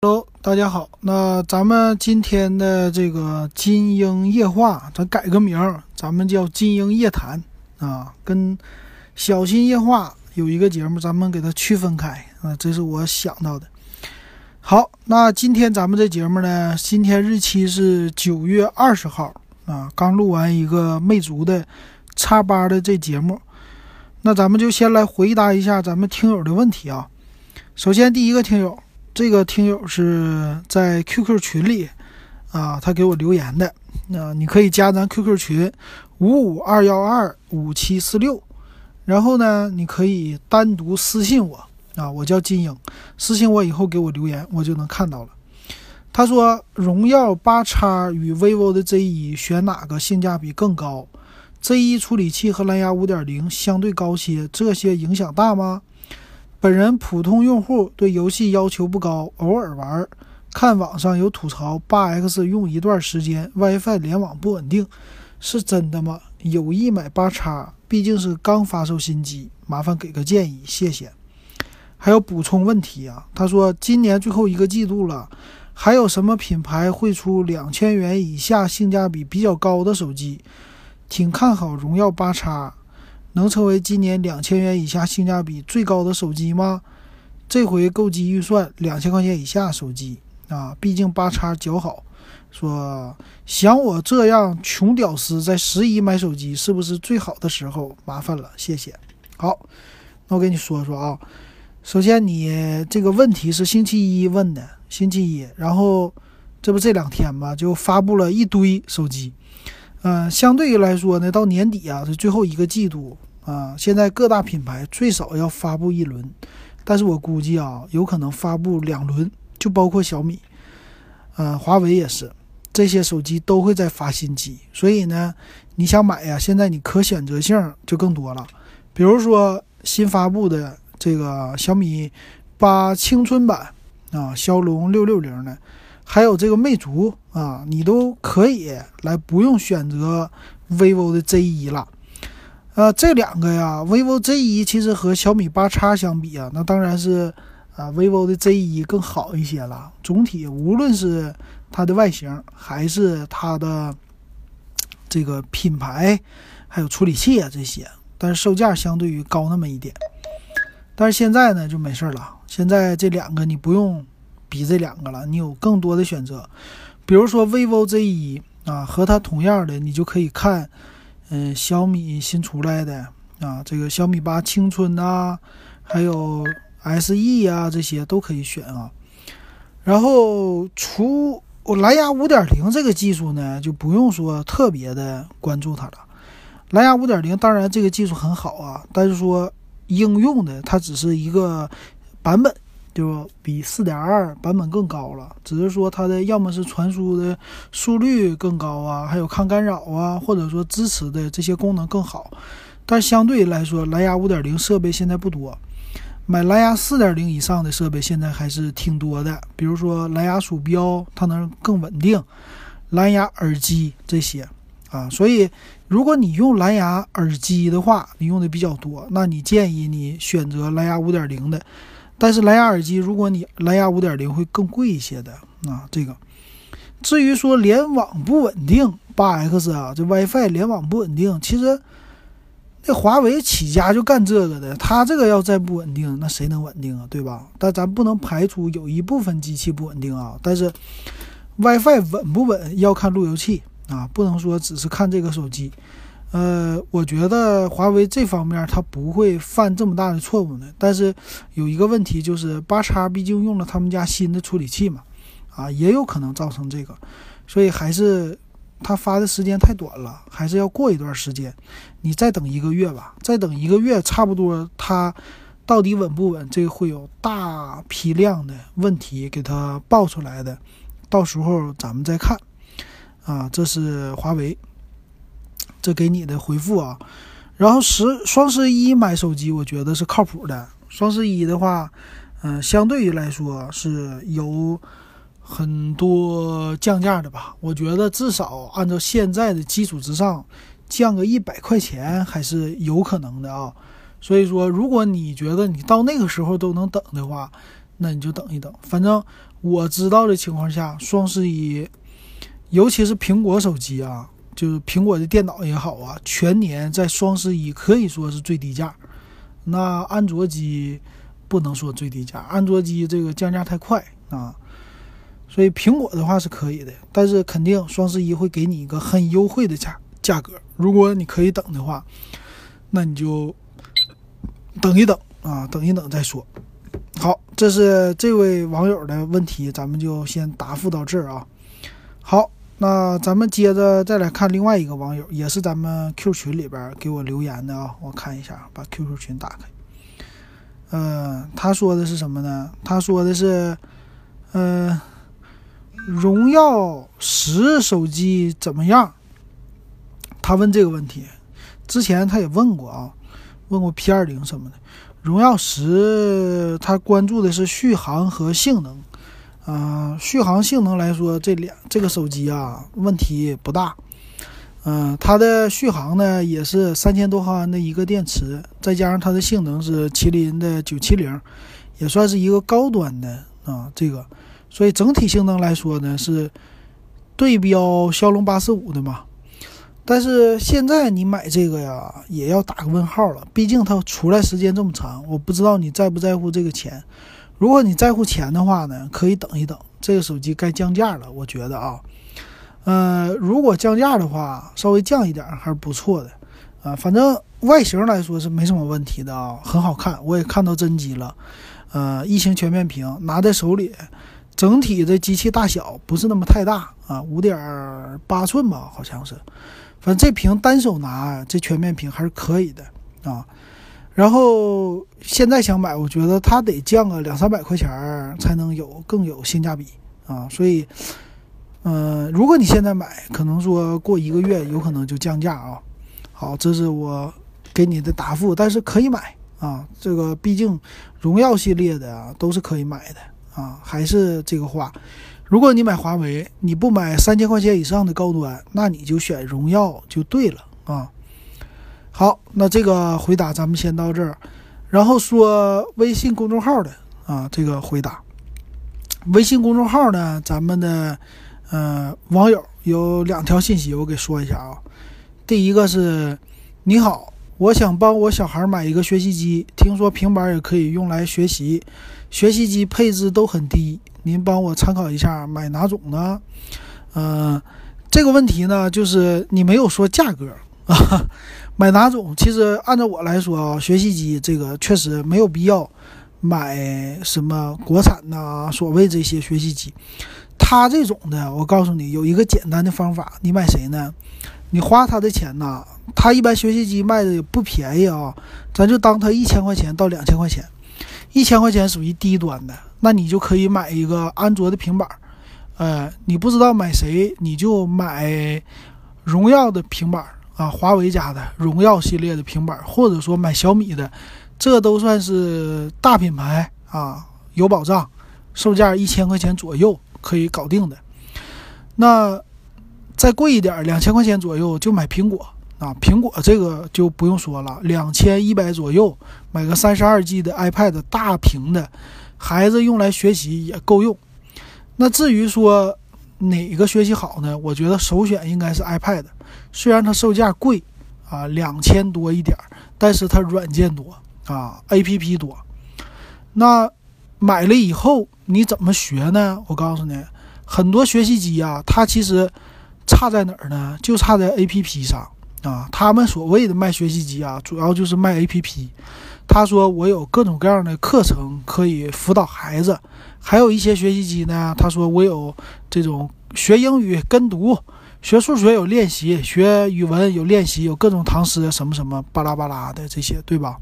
Hello，大家好。那咱们今天的这个金鹰夜话，咱改个名儿，咱们叫金鹰夜谈啊，跟小新夜话有一个节目，咱们给它区分开啊，这是我想到的。好，那今天咱们这节目呢，今天日期是九月二十号啊，刚录完一个魅族的叉八的这节目，那咱们就先来回答一下咱们听友的问题啊。首先第一个听友。这个听友是在 QQ 群里啊，他给我留言的。那你可以加咱 QQ 群五五二幺二五七四六，然后呢，你可以单独私信我啊，我叫金英，私信我以后给我留言，我就能看到了。他说，荣耀八叉与 vivo 的 Z1 选哪个性价比更高？Z1 处理器和蓝牙五点零相对高些，这些影响大吗？本人普通用户，对游戏要求不高，偶尔玩。看网上有吐槽，八 X 用一段时间，WiFi 联网不稳定，是真的吗？有意买八叉，毕竟是刚发售新机，麻烦给个建议，谢谢。还有补充问题啊？他说今年最后一个季度了，还有什么品牌会出两千元以下性价比比较高的手机？挺看好荣耀八叉。能成为今年两千元以下性价比最高的手机吗？这回购机预算两千块钱以下手机啊，毕竟八叉较好。说想我这样穷屌丝在十一买手机是不是最好的时候？麻烦了，谢谢。好，那我跟你说说啊，首先你这个问题是星期一问的，星期一，然后这不这两天吧，就发布了一堆手机。嗯，相对于来说呢，到年底啊，是最后一个季度。啊，现在各大品牌最少要发布一轮，但是我估计啊，有可能发布两轮，就包括小米，呃，华为也是，这些手机都会在发新机，所以呢，你想买呀，现在你可选择性就更多了，比如说新发布的这个小米八青春版啊，骁龙六六零的，还有这个魅族啊，你都可以来不用选择 vivo 的 Z 一了。呃，这两个呀，vivo Z1 其实和小米八叉相比啊，那当然是啊，vivo 的 Z1 更好一些了。总体无论是它的外形，还是它的这个品牌，还有处理器啊这些，但是售价相对于高那么一点。但是现在呢就没事了，现在这两个你不用比这两个了，你有更多的选择。比如说 vivo Z1 啊，和它同样的，你就可以看。嗯，小米新出来的啊，这个小米八青春呐，还有 SE 啊，这些都可以选啊。然后，除我蓝牙五点零这个技术呢，就不用说特别的关注它了。蓝牙五点零当然这个技术很好啊，但是说应用的它只是一个版本。就比四点二版本更高了，只是说它的要么是传输的速率更高啊，还有抗干扰啊，或者说支持的这些功能更好。但相对来说，蓝牙五点零设备现在不多，买蓝牙四点零以上的设备现在还是挺多的。比如说蓝牙鼠标，它能更稳定；蓝牙耳机这些啊，所以如果你用蓝牙耳机的话，你用的比较多，那你建议你选择蓝牙五点零的。但是蓝牙耳机，如果你蓝牙五点零会更贵一些的啊。这个，至于说联网不稳定，八 X 啊，这 WiFi 联网不稳定，其实那华为起家就干这个的，它这个要再不稳定，那谁能稳定啊？对吧？但咱不能排除有一部分机器不稳定啊。但是 WiFi 稳不稳要看路由器啊，不能说只是看这个手机。呃，我觉得华为这方面它不会犯这么大的错误呢，但是有一个问题就是八叉毕竟用了他们家新的处理器嘛，啊，也有可能造成这个，所以还是它发的时间太短了，还是要过一段时间，你再等一个月吧，再等一个月，差不多它到底稳不稳，这个会有大批量的问题给它爆出来的，到时候咱们再看，啊，这是华为。这给你的回复啊，然后十双十一买手机，我觉得是靠谱的。双十一的话，嗯，相对于来说是有很多降价的吧。我觉得至少按照现在的基础之上，降个一百块钱还是有可能的啊。所以说，如果你觉得你到那个时候都能等的话，那你就等一等。反正我知道的情况下，双十一，尤其是苹果手机啊，就是苹果的电脑也好啊，全年在双十一可以说是最低价。那安卓机不能说最低价，安卓机这个降价太快啊。所以苹果的话是可以的，但是肯定双十一会给你一个很优惠的价价格。如果你可以等的话，那你就等一等啊，等一等再说。好，这是这位网友的问题，咱们就先答复到这儿啊。好，那咱们接着再来看另外一个网友，也是咱们 Q 群里边给我留言的啊。我看一下，把 QQ 群打开。嗯，他说的是什么呢？他说的是，嗯。荣耀十手机怎么样？他问这个问题，之前他也问过啊，问过 P 二零什么的。荣耀十他关注的是续航和性能，啊，续航性能来说，这两这个手机啊问题不大。嗯，它的续航呢也是三千多毫安的一个电池，再加上它的性能是麒麟的九七零，也算是一个高端的啊这个。所以整体性能来说呢，是对标骁龙八四五的嘛。但是现在你买这个呀，也要打个问号了。毕竟它出来时间这么长，我不知道你在不在乎这个钱。如果你在乎钱的话呢，可以等一等，这个手机该降价了。我觉得啊，呃，如果降价的话，稍微降一点还是不错的啊。反正外形来说是没什么问题的啊，很好看，我也看到真机了。呃，异形全面屏拿在手里。整体的机器大小不是那么太大啊，五点八寸吧，好像是。反正这屏单手拿，这全面屏还是可以的啊。然后现在想买，我觉得它得降个两三百块钱才能有更有性价比啊。所以，嗯，如果你现在买，可能说过一个月有可能就降价啊。好，这是我给你的答复，但是可以买啊。这个毕竟荣耀系列的啊，都是可以买的。啊，还是这个话，如果你买华为，你不买三千块钱以上的高端，那你就选荣耀就对了啊。好，那这个回答咱们先到这儿，然后说微信公众号的啊，这个回答，微信公众号呢，咱们的呃网友有两条信息，我给说一下啊。第一个是，你好。我想帮我小孩买一个学习机，听说平板也可以用来学习，学习机配置都很低，您帮我参考一下，买哪种呢？嗯，这个问题呢，就是你没有说价格啊，买哪种？其实按照我来说啊，学习机这个确实没有必要买什么国产呐，所谓这些学习机，它这种的，我告诉你有一个简单的方法，你买谁呢？你花他的钱呐，他一般学习机卖的也不便宜啊，咱就当他一千块钱到两千块钱，一千块钱属于低端的，那你就可以买一个安卓的平板儿，呃，你不知道买谁，你就买荣耀的平板儿啊，华为家的荣耀系列的平板，或者说买小米的，这都算是大品牌啊，有保障，售价一千块钱左右可以搞定的，那。再贵一点，两千块钱左右就买苹果啊！苹果这个就不用说了，两千一百左右买个三十二 G 的 iPad 大屏的，孩子用来学习也够用。那至于说哪个学习好呢？我觉得首选应该是 iPad，虽然它售价贵啊，两千多一点，但是它软件多啊，APP 多。那买了以后你怎么学呢？我告诉你，很多学习机啊，它其实。差在哪儿呢？就差在 A P P 上啊！他们所谓的卖学习机啊，主要就是卖 A P P。他说我有各种各样的课程可以辅导孩子，还有一些学习机呢。他说我有这种学英语跟读，学数学有练习，学语文有练习，有各种唐诗什么什么巴拉巴拉的这些，对吧？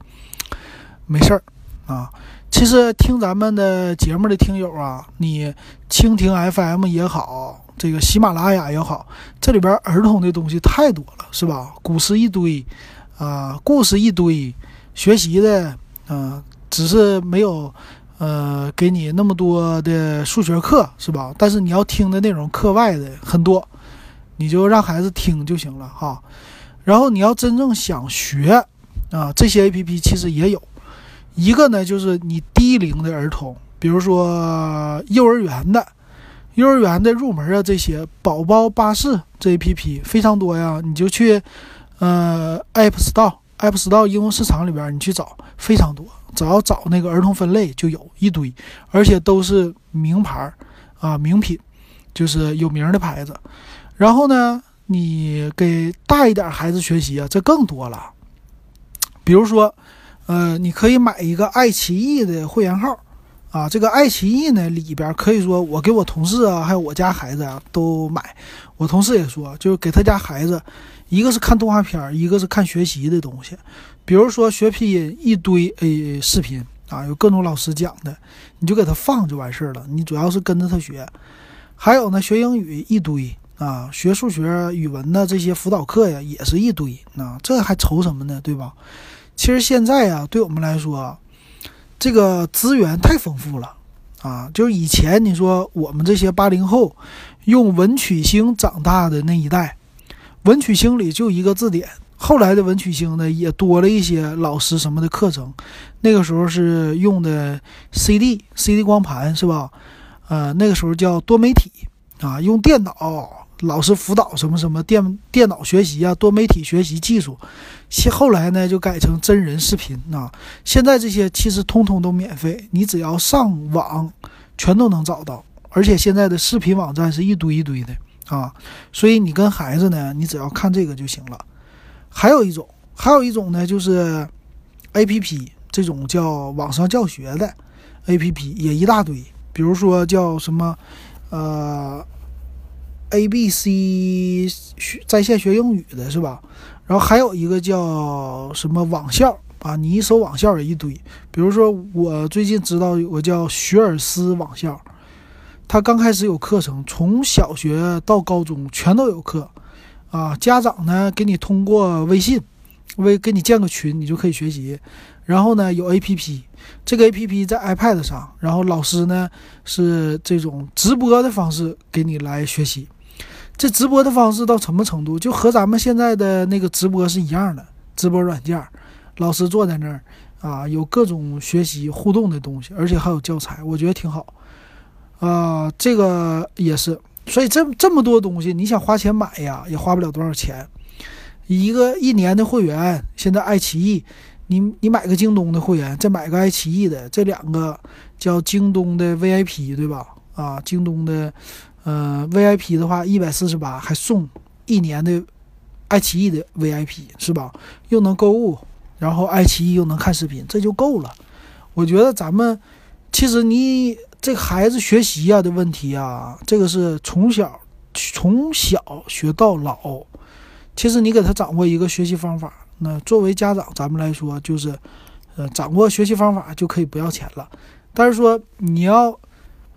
没事儿啊。其实听咱们的节目的听友啊，你蜻蜓 F M 也好。这个喜马拉雅也好，这里边儿童的东西太多了，是吧？古诗一堆，啊，故事一堆，学习的，啊，只是没有，呃，给你那么多的数学课，是吧？但是你要听的内容课外的很多，你就让孩子听就行了哈。然后你要真正想学，啊，这些 A P P 其实也有，一个呢就是你低龄的儿童，比如说幼儿园的，幼儿园的入门啊，这些宝宝巴士这 A P P 非常多呀，你就去呃 App Store App Store 应用市场里边你去找，非常多，只要找那个儿童分类就有一堆，而且都是名牌儿啊名品，就是有名的牌子。然后呢，你给大一点孩子学习啊，这更多了，比如说。呃，你可以买一个爱奇艺的会员号，啊，这个爱奇艺呢里边可以说我给我同事啊，还有我家孩子啊都买。我同事也说，就是给他家孩子，一个是看动画片，一个是看学习的东西，比如说学拼音一堆诶视频啊，有各种老师讲的，你就给他放就完事儿了。你主要是跟着他学。还有呢，学英语一堆啊，学数学、语文的这些辅导课呀也是一堆，那这还愁什么呢？对吧？其实现在呀，对我们来说，这个资源太丰富了啊！就是以前你说我们这些八零后用文曲星长大的那一代，文曲星里就一个字典。后来的文曲星呢，也多了一些老师什么的课程。那个时候是用的 CD、CD 光盘是吧？呃，那个时候叫多媒体啊，用电脑。老师辅导什么什么电电脑学习啊，多媒体学习技术，现后来呢就改成真人视频啊。现在这些其实通通都免费，你只要上网，全都能找到。而且现在的视频网站是一堆一堆的啊，所以你跟孩子呢，你只要看这个就行了。还有一种，还有一种呢，就是 A P P 这种叫网上教学的 A P P 也一大堆，比如说叫什么，呃。A B C 学在线学英语的是吧？然后还有一个叫什么网校啊？你一搜网校也一堆。比如说我最近知道有个叫学而思网校，他刚开始有课程，从小学到高中全都有课啊。家长呢给你通过微信，微给你建个群，你就可以学习。然后呢有 A P P，这个 A P P 在 iPad 上，然后老师呢是这种直播的方式给你来学习。这直播的方式到什么程度？就和咱们现在的那个直播是一样的，直播软件，老师坐在那儿啊，有各种学习互动的东西，而且还有教材，我觉得挺好。啊，这个也是，所以这这么多东西，你想花钱买呀，也花不了多少钱。一个一年的会员，现在爱奇艺，你你买个京东的会员，再买个爱奇艺的，这两个叫京东的 VIP，对吧？啊，京东的。呃，VIP 的话一百四十八，还送一年的爱奇艺的 VIP 是吧？又能购物，然后爱奇艺又能看视频，这就够了。我觉得咱们其实你这个孩子学习呀的问题啊，这个是从小从小学到老。其实你给他掌握一个学习方法，那作为家长咱们来说，就是呃掌握学习方法就可以不要钱了。但是说你要。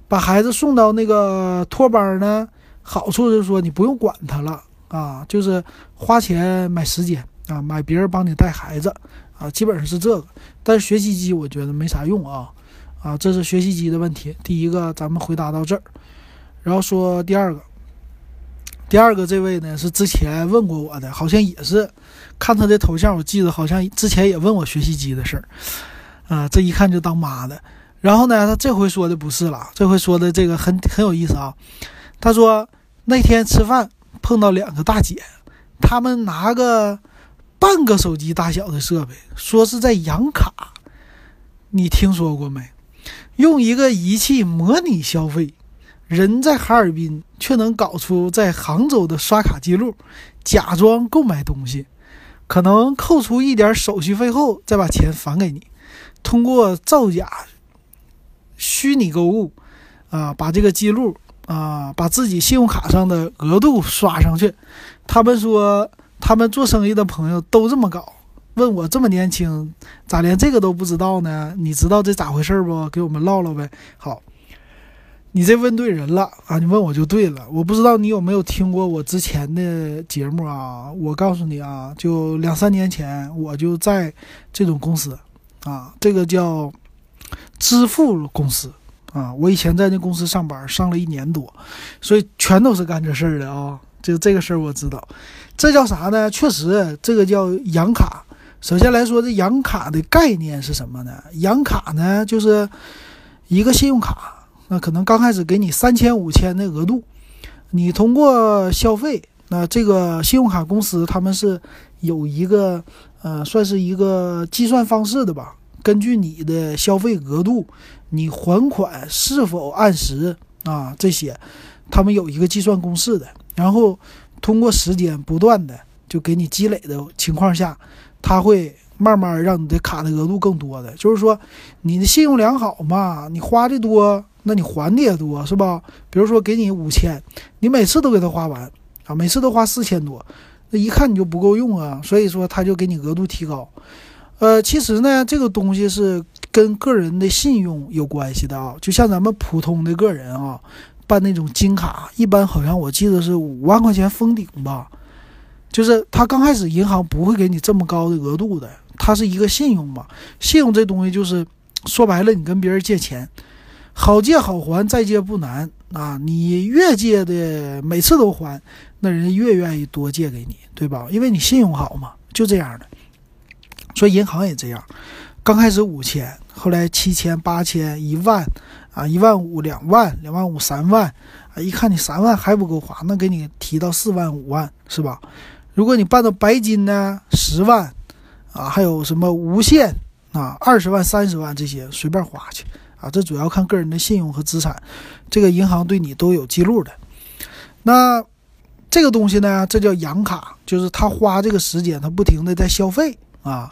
把孩子送到那个托班呢，好处就是说你不用管他了啊，就是花钱买时间啊，买别人帮你带孩子啊，基本上是这个。但是学习机我觉得没啥用啊，啊，这是学习机的问题。第一个咱们回答到这儿，然后说第二个，第二个这位呢是之前问过我的，好像也是看他的头像，我记得好像之前也问我学习机的事儿啊，这一看就当妈的。然后呢，他这回说的不是了，这回说的这个很很有意思啊。他说那天吃饭碰到两个大姐，他们拿个半个手机大小的设备，说是在养卡。你听说过没？用一个仪器模拟消费，人在哈尔滨却能搞出在杭州的刷卡记录，假装购买东西，可能扣除一点手续费后再把钱返给你，通过造假。虚拟购物，啊，把这个记录啊，把自己信用卡上的额度刷上去。他们说，他们做生意的朋友都这么搞。问我这么年轻，咋连这个都不知道呢？你知道这咋回事不？给我们唠唠呗。好，你这问对人了啊！你问我就对了。我不知道你有没有听过我之前的节目啊？我告诉你啊，就两三年前，我就在这种公司啊，这个叫。支付公司啊，我以前在那公司上班，上了一年多，所以全都是干这事儿的啊。就这个事儿我知道，这叫啥呢？确实，这个叫养卡。首先来说，这养卡的概念是什么呢？养卡呢，就是一个信用卡，那可能刚开始给你三千五千的额度，你通过消费，那这个信用卡公司他们是有一个呃，算是一个计算方式的吧。根据你的消费额度，你还款是否按时啊？这些，他们有一个计算公式的。然后通过时间不断的就给你积累的情况下，他会慢慢让你的卡的额度更多的。就是说，你的信用良好嘛，你花的多，那你还的也多，是吧？比如说给你五千，你每次都给他花完啊，每次都花四千多，那一看你就不够用啊，所以说他就给你额度提高。呃，其实呢，这个东西是跟个人的信用有关系的啊。就像咱们普通的个人啊，办那种金卡，一般好像我记得是五万块钱封顶吧。就是他刚开始银行不会给你这么高的额度的，它是一个信用嘛。信用这东西就是说白了，你跟别人借钱，好借好还，再借不难啊。你越借的每次都还，那人家越愿意多借给你，对吧？因为你信用好嘛，就这样的。说银行也这样，刚开始五千，后来七千、八千、一万，啊，一万五、两万、两万五、三万，啊，一看你三万还不够花，那给你提到四万、五万，是吧？如果你办到白金呢，十万，啊，还有什么无限啊，二十万、三十万这些随便花去，啊，这主要看个人的信用和资产，这个银行对你都有记录的。那这个东西呢，这叫养卡，就是他花这个时间，他不停的在消费啊。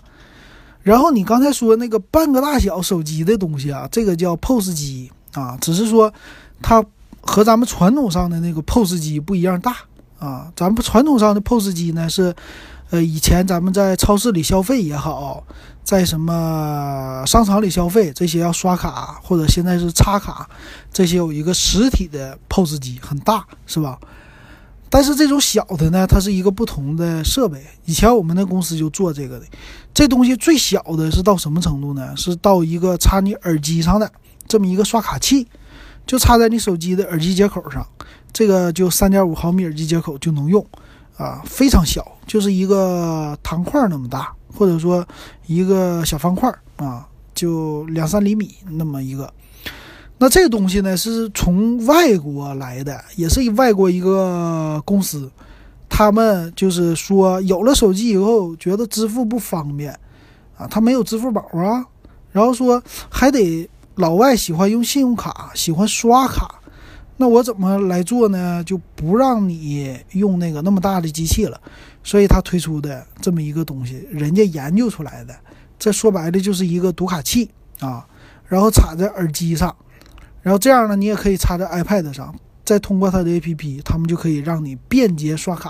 然后你刚才说那个半个大小手机的东西啊，这个叫 POS 机啊，只是说它和咱们传统上的那个 POS 机不一样大啊。咱们传统上的 POS 机呢是，呃，以前咱们在超市里消费也好，在什么商场里消费，这些要刷卡或者现在是插卡，这些有一个实体的 POS 机，很大，是吧？但是这种小的呢，它是一个不同的设备。以前我们的公司就做这个的。这东西最小的是到什么程度呢？是到一个插你耳机上的这么一个刷卡器，就插在你手机的耳机接口上。这个就三点五毫米耳机接口就能用，啊，非常小，就是一个糖块那么大，或者说一个小方块啊，就两三厘米那么一个。那这个东西呢，是从外国来的，也是外国一个公司，他们就是说有了手机以后，觉得支付不方便，啊，他没有支付宝啊，然后说还得老外喜欢用信用卡，喜欢刷卡，那我怎么来做呢？就不让你用那个那么大的机器了，所以他推出的这么一个东西，人家研究出来的，这说白了就是一个读卡器啊，然后插在耳机上。然后这样呢，你也可以插在 iPad 上，再通过它的 APP，他们就可以让你便捷刷卡，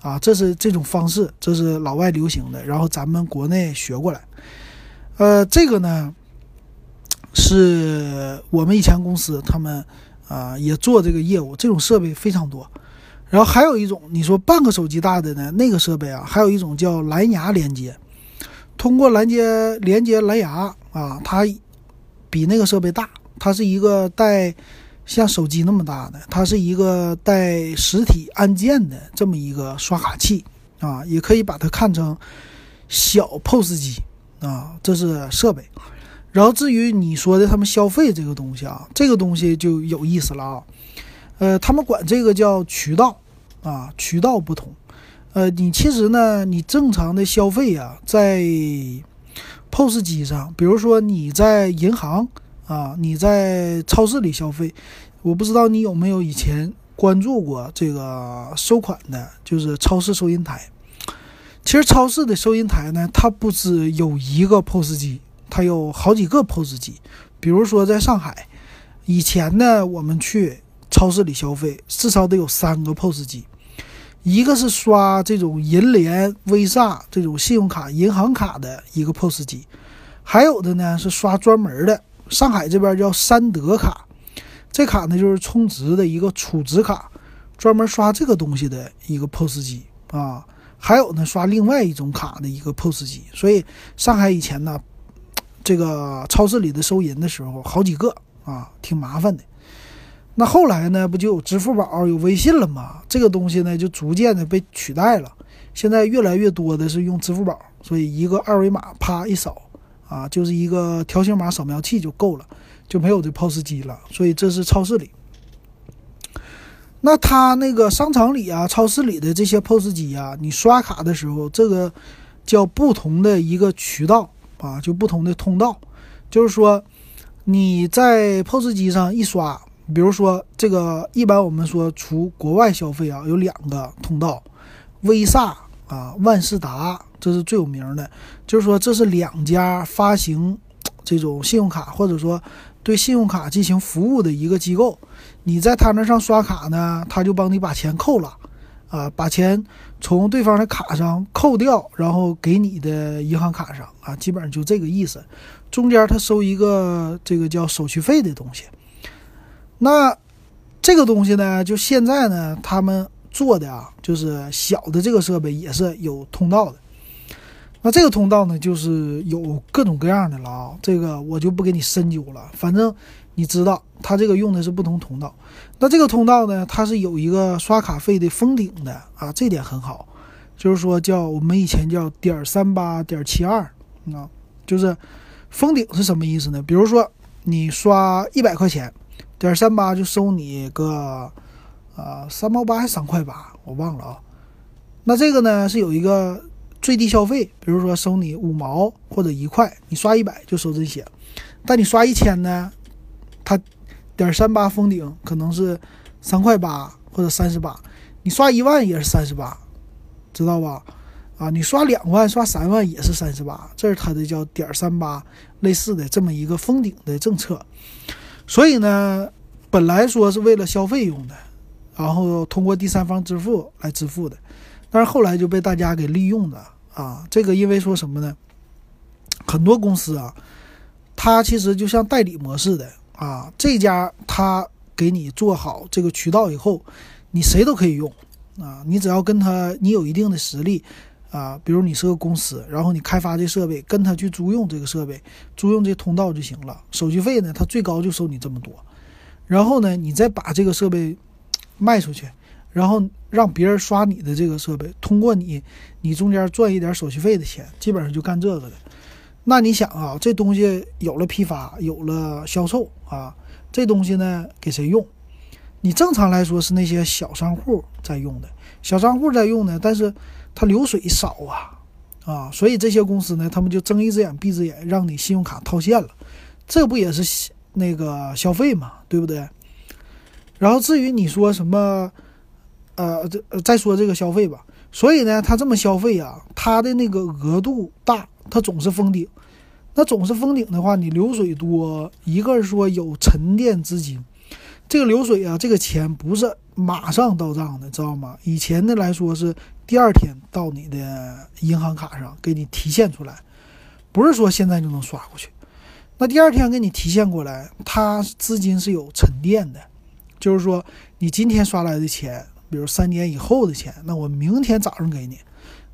啊，这是这种方式，这是老外流行的，然后咱们国内学过来。呃，这个呢，是我们以前公司他们啊也做这个业务，这种设备非常多。然后还有一种，你说半个手机大的呢，那个设备啊，还有一种叫蓝牙连接，通过蓝接连接蓝牙啊，它比那个设备大。它是一个带像手机那么大的，它是一个带实体按键的这么一个刷卡器啊，也可以把它看成小 POS 机啊，这是设备。然后至于你说的他们消费这个东西啊，这个东西就有意思了啊。呃，他们管这个叫渠道啊，渠道不同。呃，你其实呢，你正常的消费啊，在 POS 机上，比如说你在银行。啊，你在超市里消费，我不知道你有没有以前关注过这个收款的，就是超市收银台。其实超市的收银台呢，它不止有一个 POS 机，它有好几个 POS 机。比如说在上海，以前呢，我们去超市里消费，至少得有三个 POS 机，一个是刷这种银联、Visa 这种信用卡、银行卡的一个 POS 机，还有的呢是刷专门的。上海这边叫三德卡，这卡呢就是充值的一个储值卡，专门刷这个东西的一个 POS 机啊。还有呢，刷另外一种卡的一个 POS 机。所以上海以前呢，这个超市里的收银的时候好几个啊，挺麻烦的。那后来呢，不就有支付宝、有微信了吗？这个东西呢就逐渐的被取代了。现在越来越多的是用支付宝，所以一个二维码啪一扫。啊，就是一个条形码扫描器就够了，就没有这 POS 机了。所以这是超市里。那他那个商场里啊、超市里的这些 POS 机啊，你刷卡的时候，这个叫不同的一个渠道啊，就不同的通道。就是说，你在 POS 机上一刷，比如说这个，一般我们说除国外消费啊，有两个通道，威萨啊、万事达，这是最有名的。就是说，这是两家发行这种信用卡，或者说对信用卡进行服务的一个机构。你在他那上刷卡呢，他就帮你把钱扣了，啊，把钱从对方的卡上扣掉，然后给你的银行卡上啊，基本上就这个意思。中间他收一个这个叫手续费的东西。那这个东西呢，就现在呢，他们做的啊，就是小的这个设备也是有通道的。那这个通道呢，就是有各种各样的了啊，这个我就不给你深究了，反正。你知道，它这个用的是不同通道。那这个通道呢，它是有一个刷卡费的封顶的啊，这点很好。就是说，叫我们以前叫点三八点七二啊，就是封顶是什么意思呢？比如说你刷一百块钱，点三八就收你个啊三毛八还是三块八，我忘了啊。那这个呢是有一个最低消费，比如说收你五毛或者一块，你刷一百就收这些。但你刷一千呢？它点三八封顶可能是三块八或者三十八，你刷一万也是三十八，知道吧？啊，你刷两万、刷三万也是三十八，这是它的叫点三八类似的这么一个封顶的政策。所以呢，本来说是为了消费用的，然后通过第三方支付来支付的，但是后来就被大家给利用了啊。这个因为说什么呢？很多公司啊，它其实就像代理模式的。啊，这家他给你做好这个渠道以后，你谁都可以用啊。你只要跟他，你有一定的实力啊，比如你是个公司，然后你开发这设备，跟他去租用这个设备，租用这通道就行了。手续费呢，他最高就收你这么多。然后呢，你再把这个设备卖出去，然后让别人刷你的这个设备，通过你，你中间赚一点手续费的钱，基本上就干这个的。那你想啊，这东西有了批发，有了销售啊，这东西呢给谁用？你正常来说是那些小商户在用的，小商户在用呢，但是它流水少啊，啊，所以这些公司呢，他们就睁一只眼闭一只眼，让你信用卡套现了，这不也是那个消费嘛，对不对？然后至于你说什么，呃，这再说这个消费吧，所以呢，他这么消费啊，他的那个额度大。他总是封顶，那总是封顶的话，你流水多，一个是说有沉淀资金，这个流水啊，这个钱不是马上到账的，知道吗？以前的来说是第二天到你的银行卡上给你提现出来，不是说现在就能刷过去。那第二天给你提现过来，它资金是有沉淀的，就是说你今天刷来的钱，比如三年以后的钱，那我明天早上给你，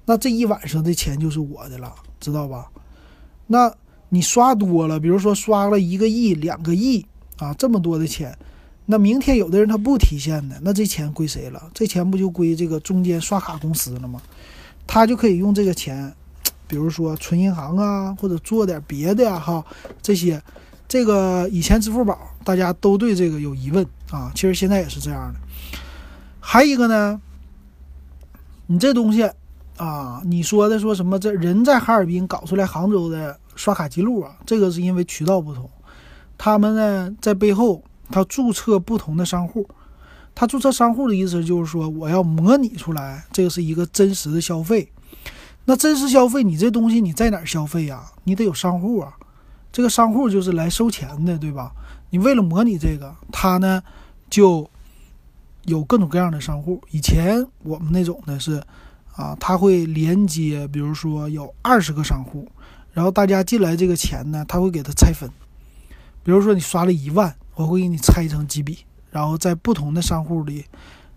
那这一晚上的钱就是我的了。知道吧？那你刷多了，比如说刷了一个亿、两个亿啊，这么多的钱，那明天有的人他不提现的，那这钱归谁了？这钱不就归这个中间刷卡公司了吗？他就可以用这个钱，比如说存银行啊，或者做点别的呀，哈，这些。这个以前支付宝大家都对这个有疑问啊，其实现在也是这样的。还一个呢，你这东西。啊，你说的说什么？这人在哈尔滨搞出来杭州的刷卡记录啊？这个是因为渠道不同，他们呢在背后他注册不同的商户，他注册商户的意思就是说我要模拟出来，这个是一个真实的消费。那真实消费，你这东西你在哪儿消费呀？你得有商户啊，这个商户就是来收钱的，对吧？你为了模拟这个，他呢就有各种各样的商户。以前我们那种的是。啊，他会连接，比如说有二十个商户，然后大家进来这个钱呢，他会给他拆分。比如说你刷了一万，我会给你拆成几笔，然后在不同的商户里，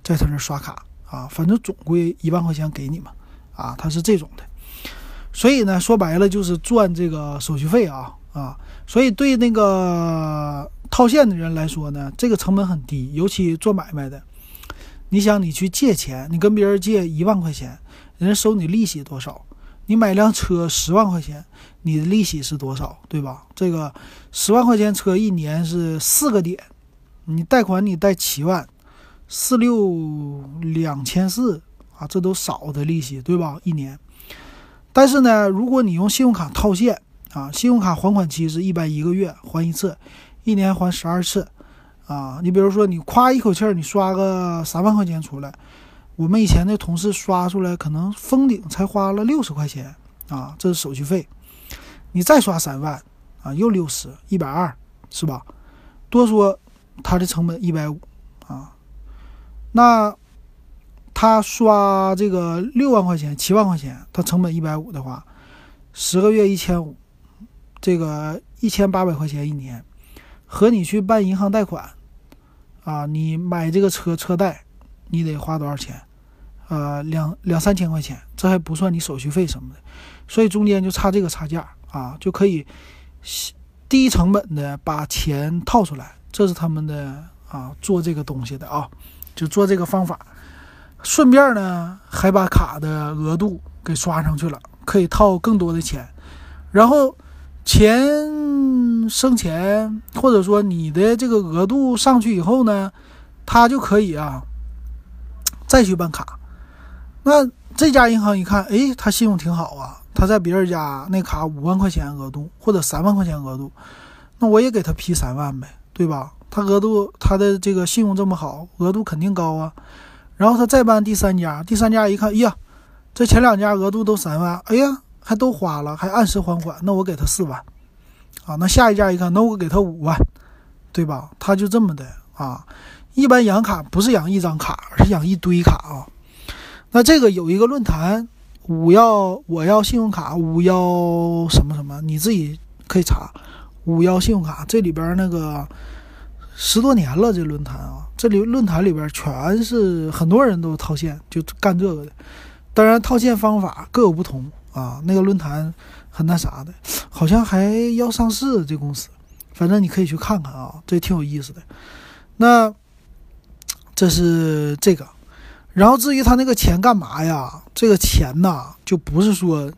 在他那刷卡啊，反正总归一万块钱给你嘛。啊，他是这种的。所以呢，说白了就是赚这个手续费啊啊。所以对那个套现的人来说呢，这个成本很低，尤其做买卖的。你想，你去借钱，你跟别人借一万块钱。人家收你利息多少？你买辆车十万块钱，你的利息是多少，对吧？这个十万块钱车一年是四个点，你贷款你贷七万，四六两千四啊，这都少的利息，对吧？一年。但是呢，如果你用信用卡套现啊，信用卡还款期是一百一个月还一次，一年还十二次啊。你比如说你夸一口气儿你刷个三万块钱出来。我们以前的同事刷出来，可能封顶才花了六十块钱啊，这是手续费。你再刷三万啊，又六十，一百二，是吧？多说他的成本一百五啊。那他刷这个六万块钱、七万块钱，他成本一百五的话，十个月一千五，这个一千八百块钱一年，和你去办银行贷款啊，你买这个车车贷。你得花多少钱？呃，两两三千块钱，这还不算你手续费什么的，所以中间就差这个差价啊，就可以低成本的把钱套出来。这是他们的啊，做这个东西的啊，就做这个方法。顺便呢，还把卡的额度给刷上去了，可以套更多的钱。然后钱生钱，或者说你的这个额度上去以后呢，他就可以啊。再去办卡，那这家银行一看，哎，他信用挺好啊，他在别人家那卡五万块钱额度或者三万块钱额度，那我也给他批三万呗，对吧？他额度他的这个信用这么好，额度肯定高啊。然后他再办第三家，第三家一看，哎呀，这前两家额度都三万，哎呀，还都花了，还按时还款，那我给他四万，啊，那下一家一看，那我给他五万，对吧？他就这么的啊。一般养卡不是养一张卡，而是养一堆卡啊。那这个有一个论坛，五幺我要信用卡，五幺什么什么，你自己可以查。五幺信用卡这里边那个十多年了，这论坛啊，这里论坛里边全是很多人都套现，就干这个的。当然套现方法各有不同啊。那个论坛很那啥的，好像还要上市这公司，反正你可以去看看啊，这挺有意思的。那。这是这个，然后至于他那个钱干嘛呀？这个钱呐，就不是说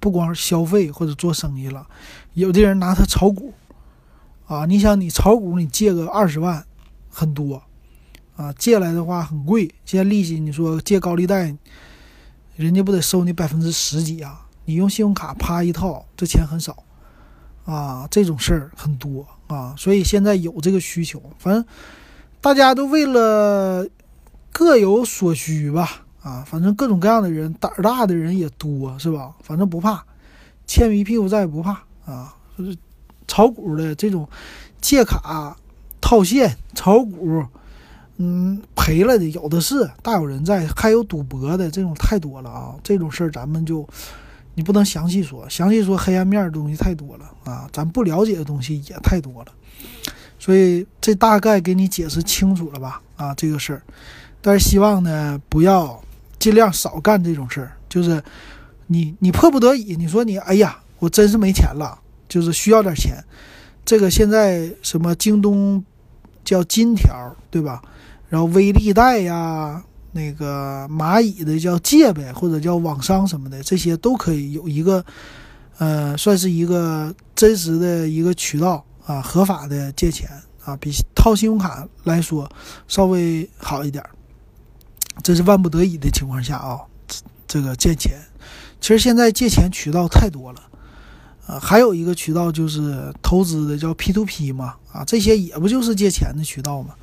不光是消费或者做生意了，有的人拿它炒股啊。你想，你炒股，你借个二十万，很多啊，借来的话很贵。现在利息，你说借高利贷，人家不得收你百分之十几啊？你用信用卡啪一套，这钱很少啊。这种事儿很多啊，所以现在有这个需求，反正。大家都为了各有所需吧，啊，反正各种各样的人，胆儿大的人也多，是吧？反正不怕，欠一屁股债不怕啊。就是炒股的这种借卡套现炒股，嗯，赔了的有的是，大有人在。还有赌博的这种太多了啊。这种事儿咱们就你不能详细说，详细说黑暗面的东西太多了啊，咱不了解的东西也太多了。所以这大概给你解释清楚了吧？啊，这个事儿，但是希望呢，不要尽量少干这种事儿。就是你你迫不得已，你说你哎呀，我真是没钱了，就是需要点钱。这个现在什么京东叫金条，对吧？然后微粒贷呀，那个蚂蚁的叫借呗，或者叫网商什么的，这些都可以有一个，呃，算是一个真实的一个渠道。啊，合法的借钱啊，比套信用卡来说稍微好一点这是万不得已的情况下啊，这个借钱。其实现在借钱渠道太多了，啊，还有一个渠道就是投资的叫 P to P 嘛，啊，这些也不就是借钱的渠道嘛。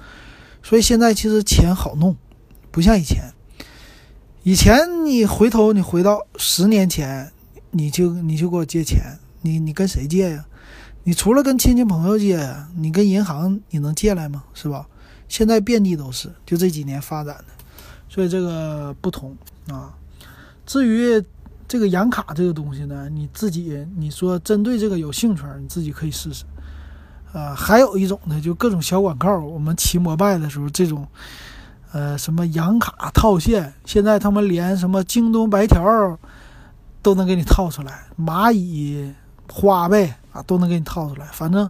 所以现在其实钱好弄，不像以前。以前你回头你回到十年前，你就你就给我借钱，你你跟谁借呀？你除了跟亲戚朋友借，你跟银行你能借来吗？是吧？现在遍地都是，就这几年发展的，所以这个不同啊。至于这个养卡这个东西呢，你自己你说针对这个有兴趣，你自己可以试试。啊，还有一种呢，就各种小广告，我们骑摩拜的时候，这种呃什么养卡套现，现在他们连什么京东白条都能给你套出来，蚂蚁花呗。啊，都能给你套出来，反正，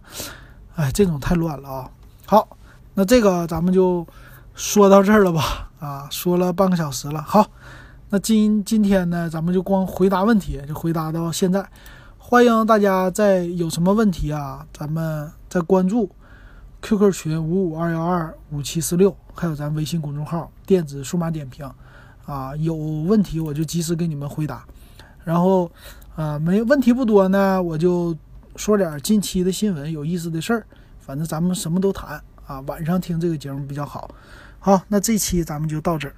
哎，这种太乱了啊。好，那这个咱们就说到这儿了吧？啊，说了半个小时了。好，那今今天呢，咱们就光回答问题，就回答到现在。欢迎大家在有什么问题啊，咱们再关注 QQ 群五五二幺二五七四六，还有咱微信公众号电子数码点评啊，有问题我就及时给你们回答。然后，啊，没问题不多呢，我就说点近期的新闻、有意思的事儿。反正咱们什么都谈啊，晚上听这个节目比较好。好，那这期咱们就到这儿。